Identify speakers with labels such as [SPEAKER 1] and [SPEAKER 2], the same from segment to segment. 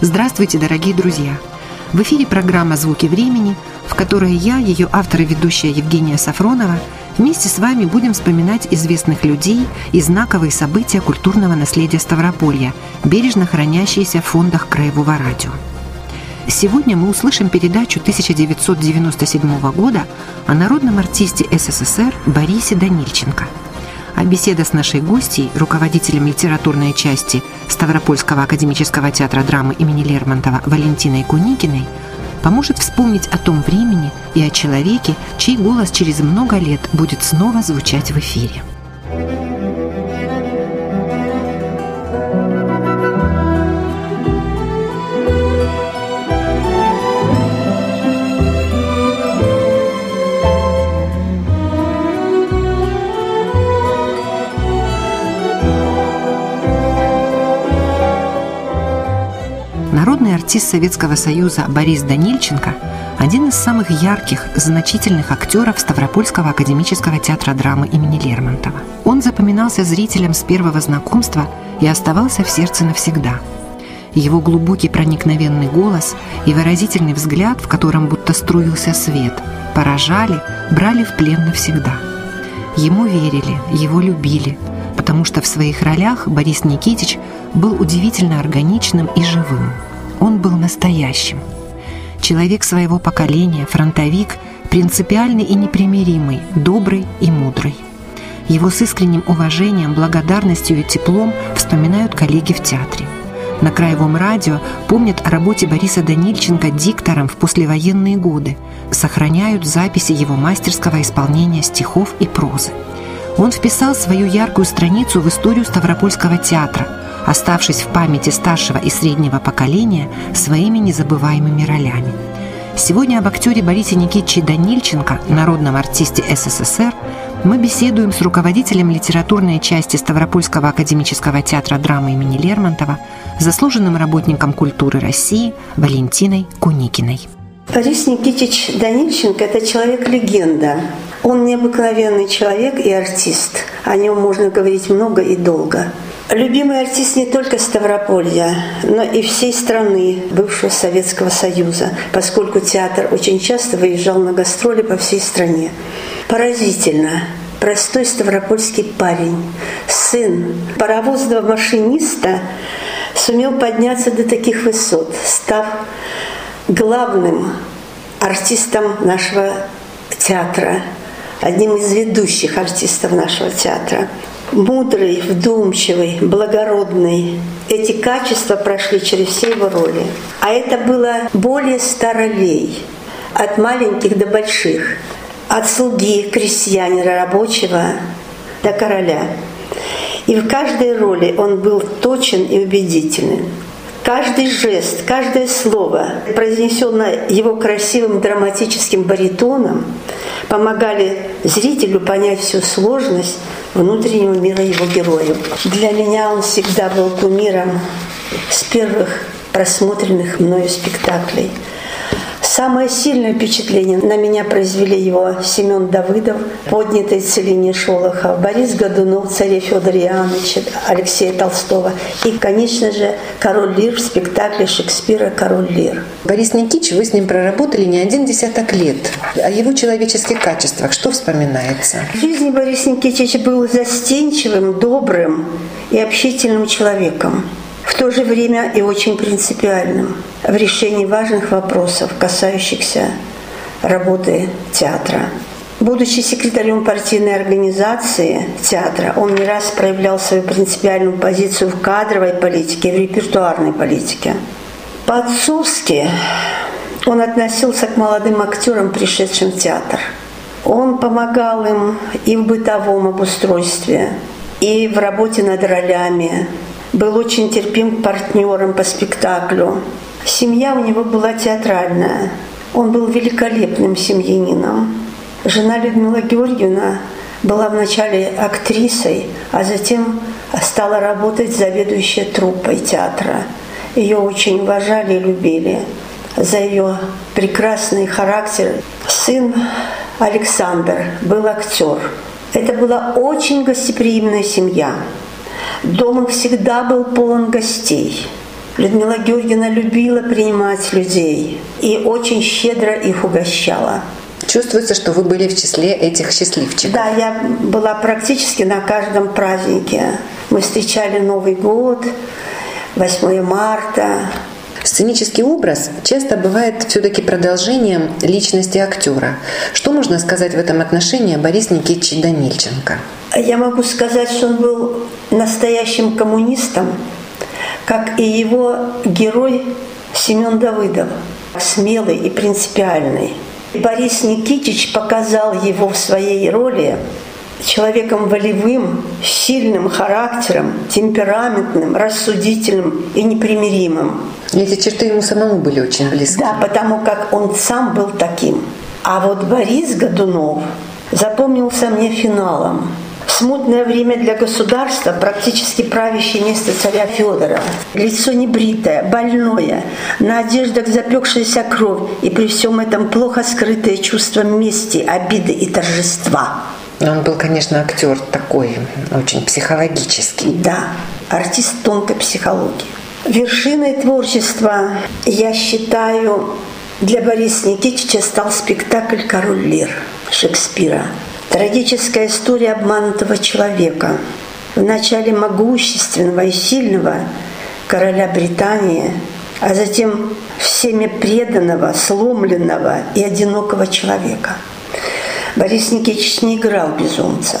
[SPEAKER 1] Здравствуйте, дорогие друзья! В эфире программа «Звуки времени», в которой я, ее автор и ведущая Евгения Сафронова, вместе с вами будем вспоминать известных людей и знаковые события культурного наследия Ставрополья, бережно хранящиеся в фондах Краевого радио. Сегодня мы услышим передачу 1997 года о народном артисте СССР Борисе Данильченко – а беседа с нашей гостьей, руководителем литературной части Ставропольского академического театра драмы имени Лермонтова Валентиной Куникиной, поможет вспомнить о том времени и о человеке, чей голос через много лет будет снова звучать в эфире. Артист Советского Союза Борис Данильченко – один из самых ярких, значительных актеров Ставропольского академического театра драмы имени Лермонтова. Он запоминался зрителям с первого знакомства и оставался в сердце навсегда. Его глубокий проникновенный голос и выразительный взгляд, в котором будто струился свет, поражали, брали в плен навсегда. Ему верили, его любили, потому что в своих ролях Борис Никитич был удивительно органичным и живым – он был настоящим. Человек своего поколения, фронтовик, принципиальный и непримиримый, добрый и мудрый. Его с искренним уважением, благодарностью и теплом вспоминают коллеги в театре. На Краевом радио помнят о работе Бориса Данильченко диктором в послевоенные годы, сохраняют записи его мастерского исполнения стихов и прозы. Он вписал свою яркую страницу в историю Ставропольского театра – оставшись в памяти старшего и среднего поколения своими незабываемыми ролями. Сегодня об актере Борисе Никитиче Данильченко, народном артисте СССР, мы беседуем с руководителем литературной части Ставропольского академического театра драмы имени Лермонтова, заслуженным работником культуры России Валентиной Куникиной.
[SPEAKER 2] Борис Никитич Данильченко – это человек-легенда. Он необыкновенный человек и артист. О нем можно говорить много и долго. Любимый артист не только Ставрополья, но и всей страны бывшего Советского Союза, поскольку театр очень часто выезжал на гастроли по всей стране. Поразительно, простой ставропольский парень, сын паровозного машиниста, сумел подняться до таких высот, став главным артистом нашего театра, одним из ведущих артистов нашего театра мудрый, вдумчивый, благородный. Эти качества прошли через все его роли. А это было более ста ролей, от маленьких до больших, от слуги, крестьянина, рабочего до короля. И в каждой роли он был точен и убедителен. Каждый жест, каждое слово, произнесенное его красивым драматическим баритоном, помогали зрителю понять всю сложность внутреннего мира его героя. Для меня он всегда был кумиром с первых просмотренных мною спектаклей – Самое сильное впечатление на меня произвели его Семен Давыдов, поднятый Целине Шолохов, Борис Годунов, царя Федора Иоанновича, Алексея Толстого и, конечно же, «Король Лир» в спектакле Шекспира «Король Лир».
[SPEAKER 1] Борис Никитич, вы с ним проработали не один десяток лет. О его человеческих качествах что вспоминается?
[SPEAKER 2] В жизни Борис Никитич был застенчивым, добрым и общительным человеком в то же время и очень принципиальным в решении важных вопросов, касающихся работы театра. Будучи секретарем партийной организации театра, он не раз проявлял свою принципиальную позицию в кадровой политике, в репертуарной политике. По-отцовски он относился к молодым актерам, пришедшим в театр. Он помогал им и в бытовом обустройстве, и в работе над ролями, был очень терпим к партнерам по спектаклю. Семья у него была театральная. Он был великолепным семьянином. Жена Людмила Георгиевна была вначале актрисой, а затем стала работать заведующей труппой театра. Ее очень уважали и любили за ее прекрасный характер. Сын Александр был актер. Это была очень гостеприимная семья. Дом всегда был полон гостей. Людмила Георгиевна любила принимать людей и очень щедро их угощала.
[SPEAKER 1] Чувствуется, что вы были в числе этих счастливчиков.
[SPEAKER 2] Да, я была практически на каждом празднике. Мы встречали Новый год, 8 марта.
[SPEAKER 1] Сценический образ часто бывает все-таки продолжением личности актера. Что можно сказать в этом отношении о Борисе Никитиче Данильченко?
[SPEAKER 2] Я могу сказать, что он был настоящим коммунистом, как и его герой Семен Давыдов, смелый и принципиальный. Борис Никитич показал его в своей роли человеком волевым, сильным характером, темпераментным, рассудительным и непримиримым.
[SPEAKER 1] Эти черты ему самому были очень близки.
[SPEAKER 2] Да, потому как он сам был таким. А вот Борис Годунов запомнился мне финалом – смутное время для государства, практически правящее место царя Федора. Лицо небритое, больное, на одеждах запекшаяся кровь, и при всем этом плохо скрытое чувство мести, обиды и торжества.
[SPEAKER 1] Он был, конечно, актер такой, очень психологический.
[SPEAKER 2] Да, артист тонкой психологии. Вершиной творчества, я считаю, для Бориса Никитича стал спектакль «Король Лир» Шекспира – Трагическая история обманутого человека, в начале могущественного и сильного короля Британии, а затем всеми преданного, сломленного и одинокого человека. Борис Никитич не играл безумца.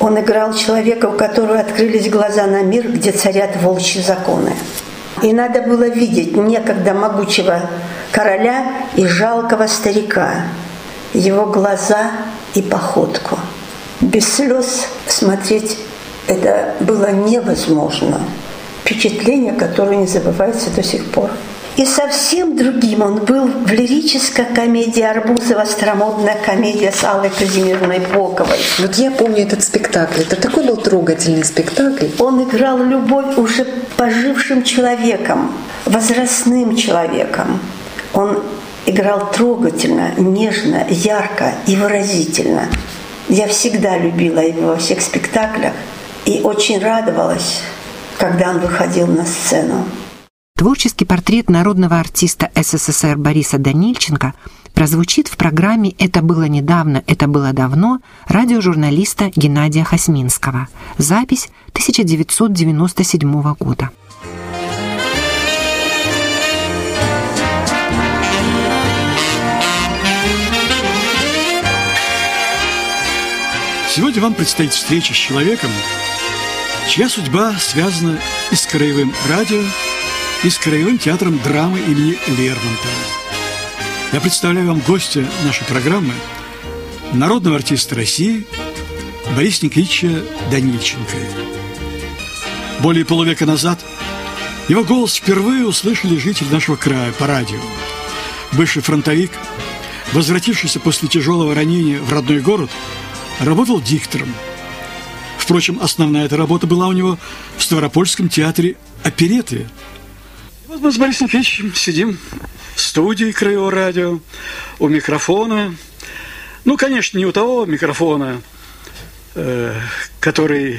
[SPEAKER 2] Он играл человека, у которого открылись глаза на мир, где царят волчьи законы. И надо было видеть некогда могучего короля и жалкого старика, его глаза и походку. Без слез смотреть это было невозможно. Впечатление, которое не забывается до сих пор. И совсем другим он был в лирической комедии Арбузова, старомодная комедия с Аллой Казимировной Боковой.
[SPEAKER 1] Вот я помню этот спектакль. Это такой был трогательный спектакль.
[SPEAKER 2] Он играл любовь уже пожившим человеком, возрастным человеком. Он играл трогательно, нежно, ярко и выразительно. Я всегда любила его во всех спектаклях и очень радовалась, когда он выходил на сцену.
[SPEAKER 1] Творческий портрет народного артиста СССР Бориса Данильченко прозвучит в программе «Это было недавно, это было давно» радиожурналиста Геннадия Хасминского. Запись 1997 года.
[SPEAKER 3] Сегодня вам предстоит встреча с человеком, чья судьба связана и с Краевым радио, и с Краевым театром драмы имени Лермонтова. Я представляю вам гостя нашей программы, народного артиста России Бориса Никитича Данильченко. Более полувека назад его голос впервые услышали жители нашего края по радио. Бывший фронтовик, возвратившийся после тяжелого ранения в родной город – работал диктором. Впрочем, основная эта работа была у него в Ставропольском театре опереты. Вот мы с Борисом Никитичем сидим в студии Краевого радио, у микрофона. Ну, конечно, не у того микрофона, э, который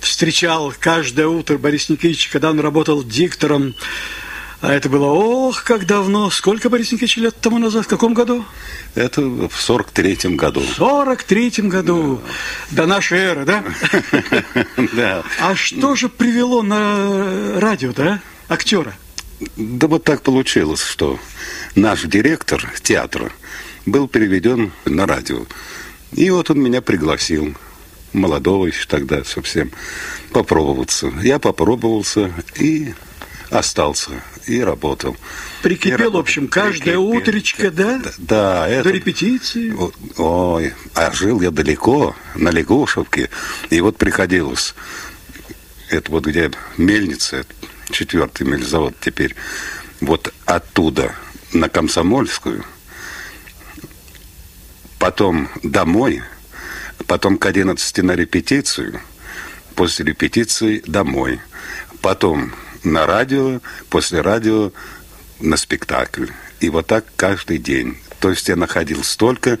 [SPEAKER 3] встречал каждое утро Борис Никитич, когда он работал диктором а это было, ох, как давно. Сколько, Борис Никитич, лет тому назад? В каком году?
[SPEAKER 4] Это в сорок третьем году.
[SPEAKER 3] В сорок третьем году. Да. До нашей эры, да?
[SPEAKER 4] Да.
[SPEAKER 3] А что же привело на радио, да, актера?
[SPEAKER 4] Да вот так получилось, что наш директор театра был переведен на радио. И вот он меня пригласил, молодого еще тогда совсем, попробоваться. Я попробовался и остался и работал.
[SPEAKER 3] Прикипел, и работал. в общем, каждое Прикипел. утречко, да?
[SPEAKER 4] Да. да
[SPEAKER 3] это... До репетиции?
[SPEAKER 4] Ой, а жил я далеко, на Лягушевке, и вот приходилось, это вот где мельница, четвертый мельзавод теперь, вот оттуда на Комсомольскую, потом домой, потом к 11 на репетицию, после репетиции домой, потом на радио, после радио на спектакль. И вот так каждый день. То есть я находил столько,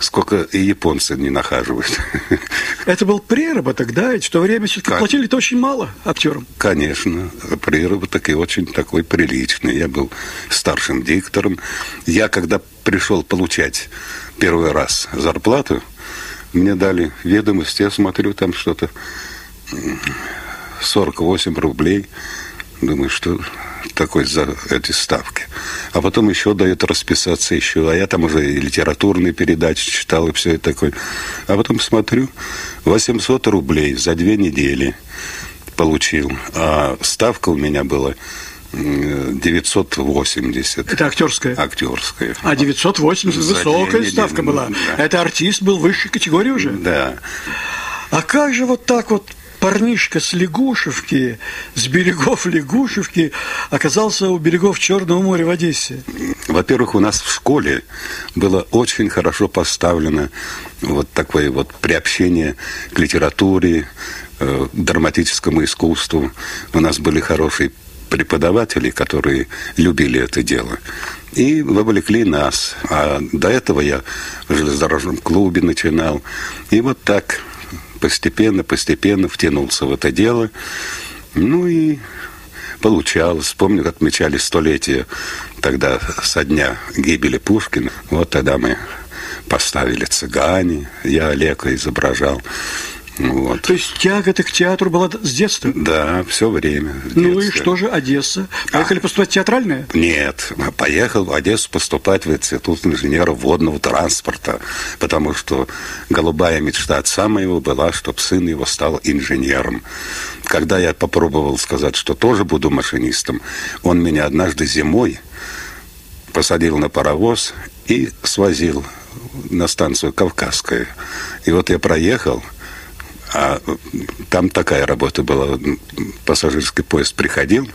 [SPEAKER 4] сколько и японцы не нахаживают.
[SPEAKER 3] Это был приработок, да? Ведь в то время все-таки платили-то очень мало актерам.
[SPEAKER 4] Конечно, приработок и очень такой приличный. Я был старшим диктором. Я, когда пришел получать первый раз зарплату, мне дали ведомость, я смотрю, там что-то 48 рублей. Думаю, что такой за эти ставки. А потом еще дает расписаться еще. А я там уже и литературные передачи читал, и все это такое. А потом смотрю, 800 рублей за две недели получил. А ставка у меня была 980.
[SPEAKER 3] Это актерская?
[SPEAKER 4] Актерская.
[SPEAKER 3] А 980 высокая ставка была. Да. Это артист был высшей категории уже?
[SPEAKER 4] Да.
[SPEAKER 3] А как же вот так вот парнишка с Лягушевки, с берегов Лягушевки, оказался у берегов Черного моря в Одессе?
[SPEAKER 4] Во-первых, у нас в школе было очень хорошо поставлено вот такое вот приобщение к литературе, э, драматическому искусству. У нас были хорошие преподаватели, которые любили это дело. И вовлекли нас. А до этого я в железнодорожном клубе начинал. И вот так постепенно, постепенно втянулся в это дело. Ну и получалось. Помню, отмечали столетие тогда со дня гибели Пушкина. Вот тогда мы поставили «Цыгане», я Олега изображал.
[SPEAKER 3] Вот. То есть тяга-то к театру была с детства?
[SPEAKER 4] Да, все время.
[SPEAKER 3] Ну и что же, Одесса? Поехали а, поступать в театральное?
[SPEAKER 4] Нет, поехал в Одессу поступать в Институт инженера водного транспорта, потому что голубая мечта отца моего была, чтобы сын его стал инженером. Когда я попробовал сказать, что тоже буду машинистом, он меня однажды зимой посадил на паровоз и свозил на станцию Кавказская. И вот я проехал – а там такая работа была. Пассажирский поезд приходил,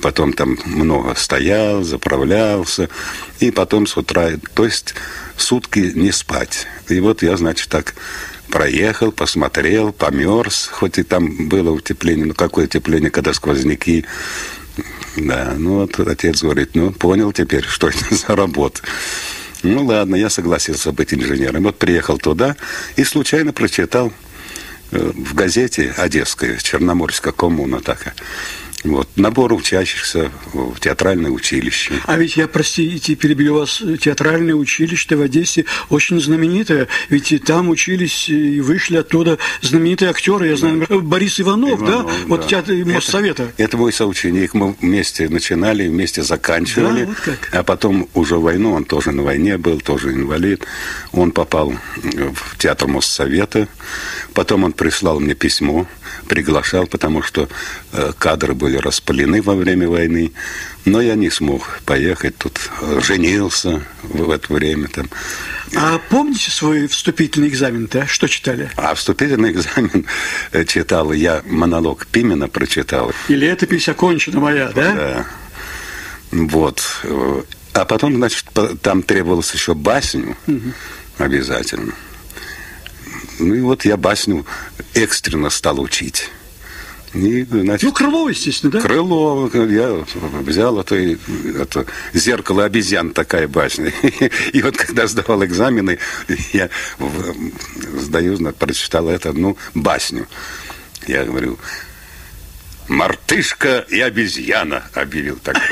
[SPEAKER 4] потом там много стоял, заправлялся, и потом с утра, то есть сутки не спать. И вот я, значит, так проехал, посмотрел, померз, хоть и там было утепление, но какое утепление, когда сквозняки. Да, ну вот отец говорит, ну понял теперь, что это за работа. Ну ладно, я согласился быть инженером. Вот приехал туда и случайно прочитал в газете одесской, Черноморская коммуна такая. Вот, набор учащихся в театральное училище.
[SPEAKER 3] А ведь я, простите, перебью вас, театральное училище в Одессе очень знаменитое, ведь и там учились и вышли оттуда знаменитые актеры, я знаю, да. Борис Иванов, Иванов да? да, вот театр Моссовета.
[SPEAKER 4] Это, это мой соученик, мы вместе начинали, вместе заканчивали, да, вот как. а потом уже войну, он тоже на войне был, тоже инвалид, он попал в театр Моссовета, потом он прислал мне письмо, приглашал, потому что кадры были распылены во время войны. Но я не смог поехать тут. Женился в это время там.
[SPEAKER 3] А помните свой вступительный экзамен да? Что читали?
[SPEAKER 4] А вступительный экзамен э, читал я монолог Пимена прочитал.
[SPEAKER 3] И летопись окончена моя, да?
[SPEAKER 4] Да. Вот. А потом, значит, там требовалось еще басню угу. обязательно. Ну и вот я басню экстренно стал учить.
[SPEAKER 3] И, значит, ну, Крылова, естественно, да?
[SPEAKER 4] Крылова. Я взял это, это зеркало обезьян, такая басня. И вот когда сдавал экзамены, я сдаю, прочитал это, ну, басню. Я говорю, «Мартышка и обезьяна», объявил такой.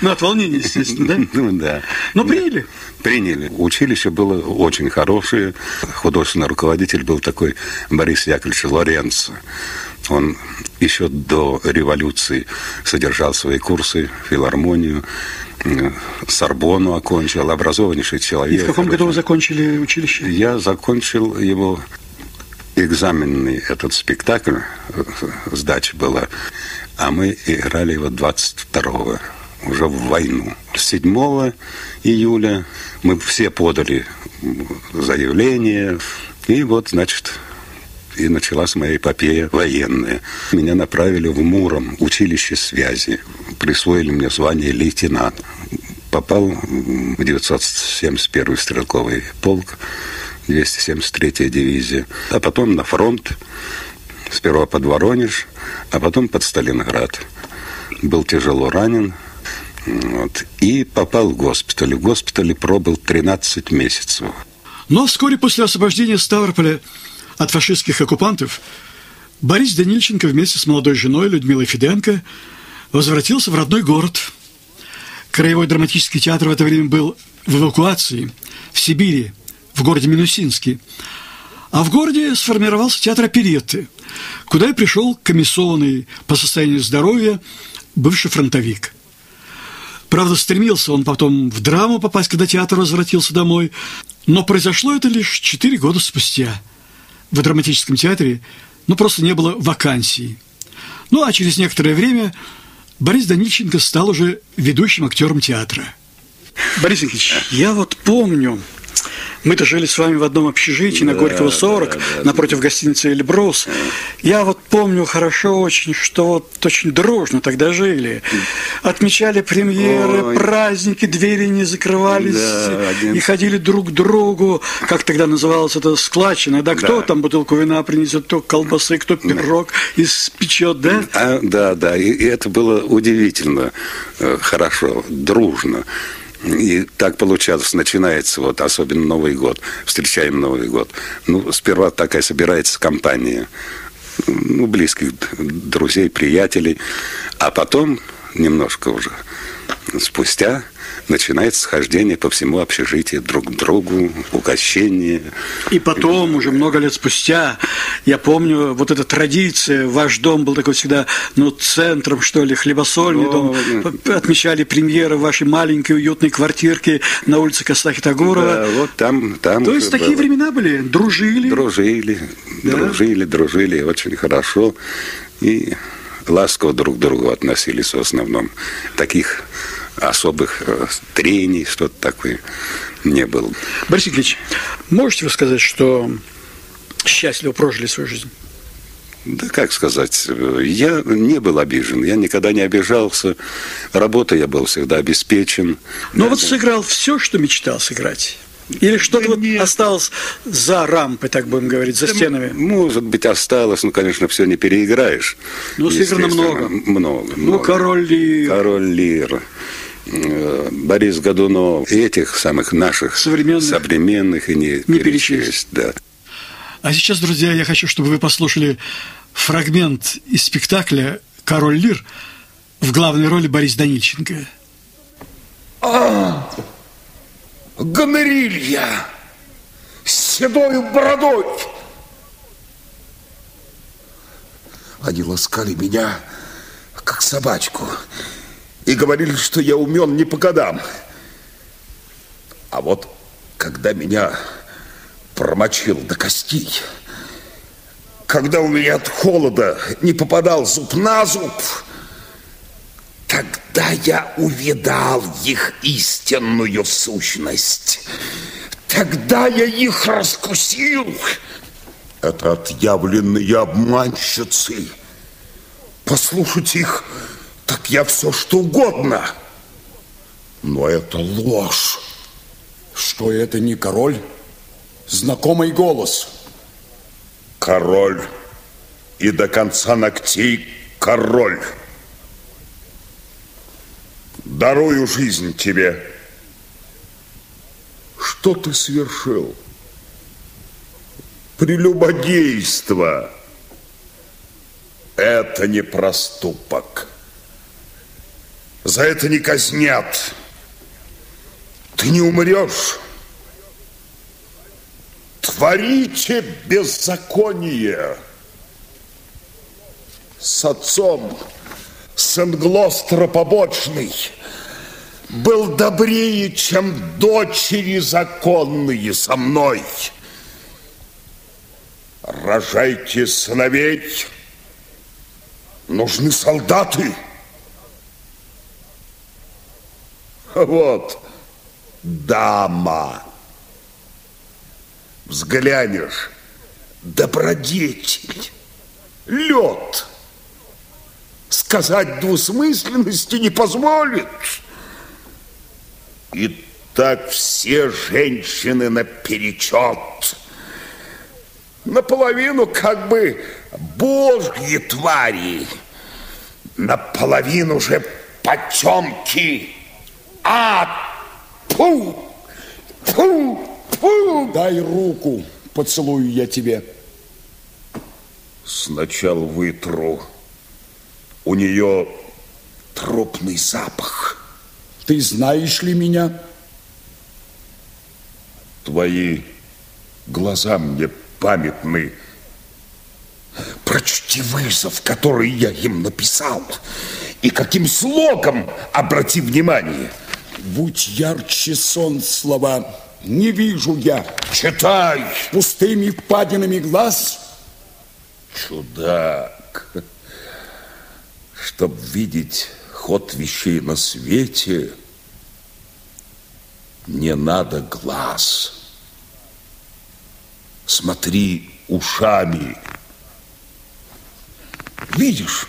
[SPEAKER 3] Ну, от волнения, естественно, да?
[SPEAKER 4] Ну, да.
[SPEAKER 3] Но приняли?
[SPEAKER 4] Приняли. Училище было очень хорошее. Художественный руководитель был такой Борис Яковлевич Лоренцо. Он еще до революции содержал свои курсы, филармонию, Сорбону окончил, образованнейший человек.
[SPEAKER 3] И в каком году вы закончили училище?
[SPEAKER 4] Я закончил его экзаменный этот спектакль, сдача была, а мы играли его 22-го, уже в войну. 7 июля мы все подали заявление, и вот, значит, и началась моя эпопея военная. Меня направили в Муром, училище связи. Присвоили мне звание лейтенант. Попал в 971 стрелковый полк, 273-я дивизия. А потом на фронт. Сперва под Воронеж, а потом под Сталинград. Был тяжело ранен. Вот. И попал в госпиталь. В госпитале пробыл 13 месяцев.
[SPEAKER 3] Но вскоре после освобождения Ставрополя от фашистских оккупантов Борис Данильченко вместе с молодой женой Людмилой Фиденко возвратился в родной город. Краевой драматический театр в это время был в эвакуации в Сибири, в городе Минусинске. А в городе сформировался театр оперетты, куда и пришел комиссованный по состоянию здоровья бывший фронтовик. Правда, стремился он потом в драму попасть, когда театр возвратился домой, но произошло это лишь четыре года спустя. В драматическом театре ну, просто не было вакансий. Ну, а через некоторое время Борис Данильченко стал уже ведущим актером театра. Борис Никитич, я вот помню, мы-то жили с вами в одном общежитии на Горького 40, да, да, напротив да. гостиницы «Эльбрус». Я вот помню хорошо очень, что вот очень дружно тогда жили. Отмечали премьеры, Ой. праздники, двери не закрывались да, один... и ходили друг к другу. Как тогда называлось это складчина, да? Кто да. там бутылку вина принесет, кто колбасы, кто пирог да. испечет, да?
[SPEAKER 4] А, да, да, и, и это было удивительно э, хорошо, дружно. И так получалось, начинается вот, особенно Новый год, встречаем Новый год. Ну, сперва такая собирается компания, ну, близких друзей, приятелей, а потом немножко уже спустя начинается схождение по всему общежитию друг к другу, угощение.
[SPEAKER 3] И потом, уже много лет спустя, я помню, вот эта традиция, ваш дом был такой всегда, ну, центром, что ли, хлебосольный дом. Отмечали премьеры вашей маленькой уютной квартирки на улице Костахи Тагорова.
[SPEAKER 4] Да, вот там, там.
[SPEAKER 3] То есть такие было. времена были? Дружили?
[SPEAKER 4] Дружили, да? дружили, дружили, очень хорошо. И ласково друг к другу относились в основном. Таких особых э, трений, что-то такое не было.
[SPEAKER 3] Борис Ильич, можете вы сказать, что счастливо прожили свою жизнь?
[SPEAKER 4] Да как сказать, я не был обижен, я никогда не обижался, работа я был всегда обеспечен.
[SPEAKER 3] Но да, вот сыграл все, что мечтал сыграть? Или что-то да вот нет. осталось за рампой, так будем говорить, за да, стенами?
[SPEAKER 4] Может быть, осталось, ну, конечно, все не переиграешь.
[SPEAKER 3] Ну, сыграно много.
[SPEAKER 4] Много,
[SPEAKER 3] Ну, Король Лир.
[SPEAKER 4] Король Лир. Э, Борис Годунов, этих самых наших современных, современных и не,
[SPEAKER 3] не перечесть.
[SPEAKER 4] Да.
[SPEAKER 3] А сейчас, друзья, я хочу, чтобы вы послушали фрагмент из спектакля «Король Лир» в главной роли Борис Данильченко.
[SPEAKER 5] А, гонорилья с седой бородой. Они ласкали меня, как собачку, и говорили, что я умен не по годам. А вот когда меня промочил до костей, когда у меня от холода не попадал зуб на зуб, тогда я увидал их истинную сущность. Тогда я их раскусил. Это отъявленные обманщицы. Послушать их так я все что угодно. Но это ложь.
[SPEAKER 6] Что это не король? Знакомый голос.
[SPEAKER 5] Король. И до конца ногтей король. Дарую жизнь тебе. Что ты совершил? Прелюбодейство. Это не проступок. За это не казнят. Ты не умрешь. Творите беззаконие. С отцом Сен-Глостера побочный был добрее, чем дочери законные со мной. Рожайте сыновей. Нужны солдаты. Вот, дама. Взглянешь, добродетель, лед. Сказать двусмысленности не позволит. И так все женщины наперечет. Наполовину как бы божьи твари, наполовину же потемки. А, пу, пу, пу.
[SPEAKER 6] Дай руку, поцелую я тебе.
[SPEAKER 5] Сначала вытру. У нее трупный запах.
[SPEAKER 6] Ты знаешь ли меня?
[SPEAKER 5] Твои глаза мне памятны. Прочти вызов, который я им написал. И каким слогом, обрати внимание.
[SPEAKER 6] Будь ярче сон слова, не вижу я.
[SPEAKER 5] Читай.
[SPEAKER 6] Пустыми впадинами глаз.
[SPEAKER 5] Чудак. Чтоб видеть ход вещей на свете, не надо глаз. Смотри ушами. Видишь,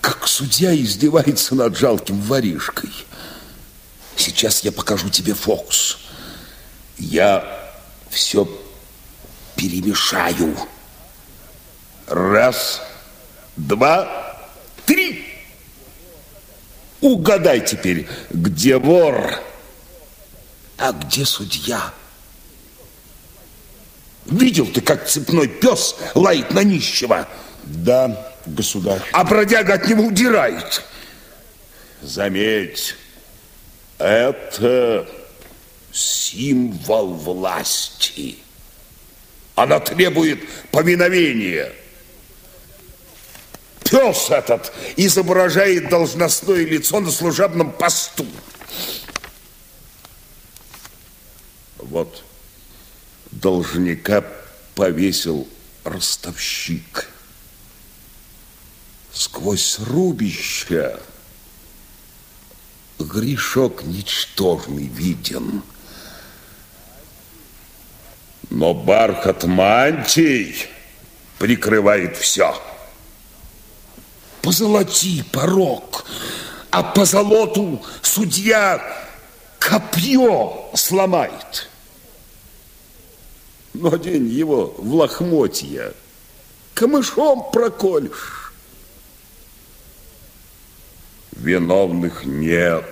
[SPEAKER 5] как судья издевается над жалким воришкой. Сейчас я покажу тебе фокус. Я все перемешаю. Раз, два, три. Угадай теперь, где вор, а где судья? Видел ты, как цепной пес лает на нищего?
[SPEAKER 6] Да, государь.
[SPEAKER 5] А бродяга от него удирает. Заметь, это символ власти. Она требует повиновения. Пес этот изображает должностное лицо на служебном посту. Вот должника повесил ростовщик. Сквозь рубища грешок ничтожный виден. Но бархат мантий прикрывает все. Позолоти порог, а по золоту судья копье сломает. Но день его в лохмотья камышом проколешь. Виновных нет.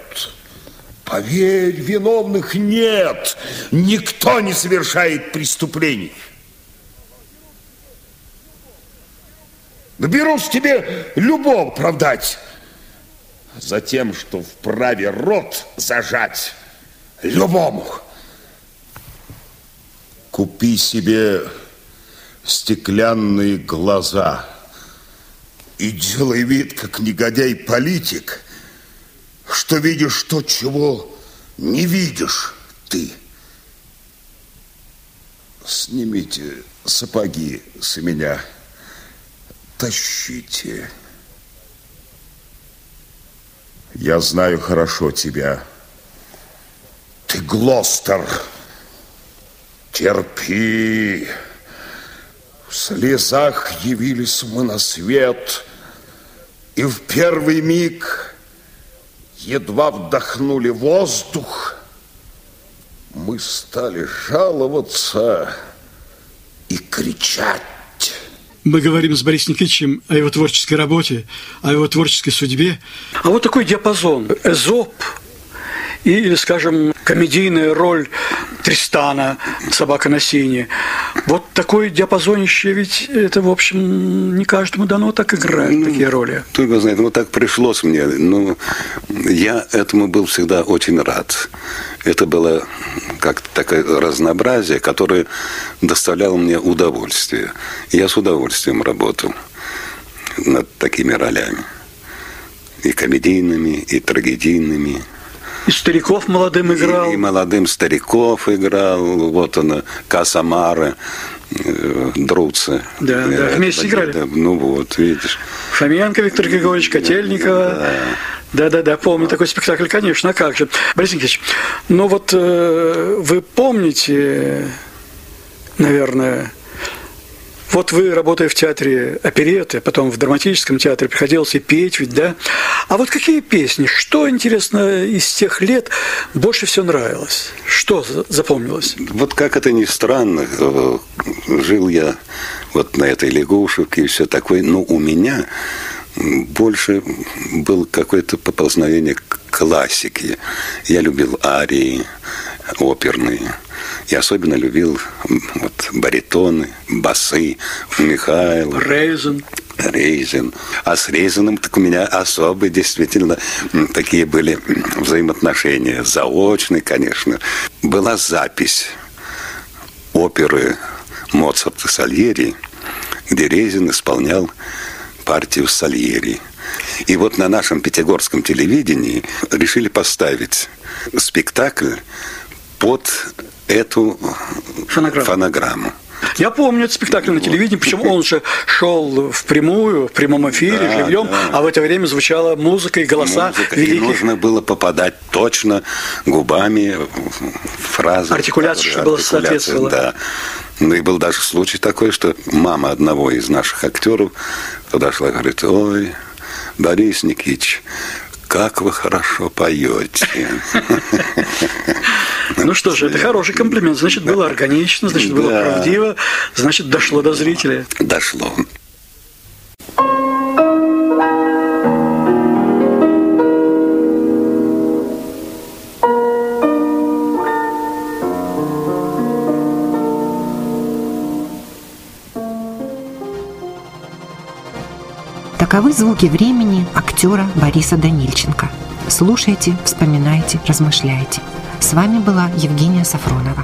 [SPEAKER 5] Поверь, виновных нет. Никто не совершает преступлений. Наберусь тебе любого оправдать. За тем, что вправе рот зажать любому. Купи себе стеклянные глаза и делай вид, как негодяй-политик, что видишь то, чего не видишь ты. Снимите сапоги с меня, тащите. Я знаю хорошо тебя. Ты Глостер. Терпи. В слезах явились мы на свет, и в первый миг едва вдохнули воздух, мы стали жаловаться и кричать.
[SPEAKER 3] Мы говорим с Борисом Никитичем о его творческой работе, о его творческой судьбе. А вот такой диапазон. Эзоп или, скажем, комедийная роль Тристана, собака на сене. Вот такое диапазонище, ведь это, в общем, не каждому дано так играть, ну, такие роли.
[SPEAKER 4] Его знает, ну так пришлось мне. Ну, я этому был всегда очень рад. Это было как такое разнообразие, которое доставляло мне удовольствие. Я с удовольствием работал над такими ролями. И комедийными, и трагедийными,
[SPEAKER 3] и стариков молодым играл.
[SPEAKER 4] И, и молодым стариков играл. Вот он, Касамары, э, Друцы.
[SPEAKER 3] Да, да, э, вместе играли. Да,
[SPEAKER 4] ну вот, видишь.
[SPEAKER 3] Фоменко Виктор Григорьевич, Котельникова. Да. Да-да-да, помню такой спектакль, конечно, а как же. Борис Никитич, ну вот э, вы помните, наверное, вот вы, работая в театре опереты, потом в драматическом театре, приходилось и петь ведь, да? А вот какие песни, что, интересно, из тех лет больше всего нравилось? Что запомнилось?
[SPEAKER 4] Вот как это ни странно, э, жил я вот на этой лягушке и все такое, но у меня больше было какое-то поползновение к классике. Я любил арии оперные. Я особенно любил вот, баритоны, басы, Михаил.
[SPEAKER 3] Рейзен.
[SPEAKER 4] Рейзен. А с Рейзеном так у меня особые действительно такие были взаимоотношения. Заочные, конечно. Была запись оперы Моцарта Сальери, где Рейзен исполнял партию Сальери. И вот на нашем пятигорском телевидении решили поставить спектакль под эту фонограмму. фонограмму.
[SPEAKER 3] Я помню этот спектакль на телевидении, причем он же шел в прямую, в прямом эфире, да, живьем, да. а в это время звучала музыка и голоса музыка, великих.
[SPEAKER 4] И нужно было попадать точно губами фразы.
[SPEAKER 3] Артикуляция, чтобы было соответствовало.
[SPEAKER 4] Да. Ну и был даже случай такой, что мама одного из наших актеров подошла и говорит, ой, Борис Никитич, как вы хорошо поете.
[SPEAKER 3] Ну что же, это хороший комплимент. Значит, было органично, значит, было правдиво, значит, дошло до зрителя.
[SPEAKER 4] Дошло.
[SPEAKER 1] Таковы звуки времени актера Бориса Данильченко. Слушайте, вспоминайте, размышляйте. С вами была Евгения Сафронова.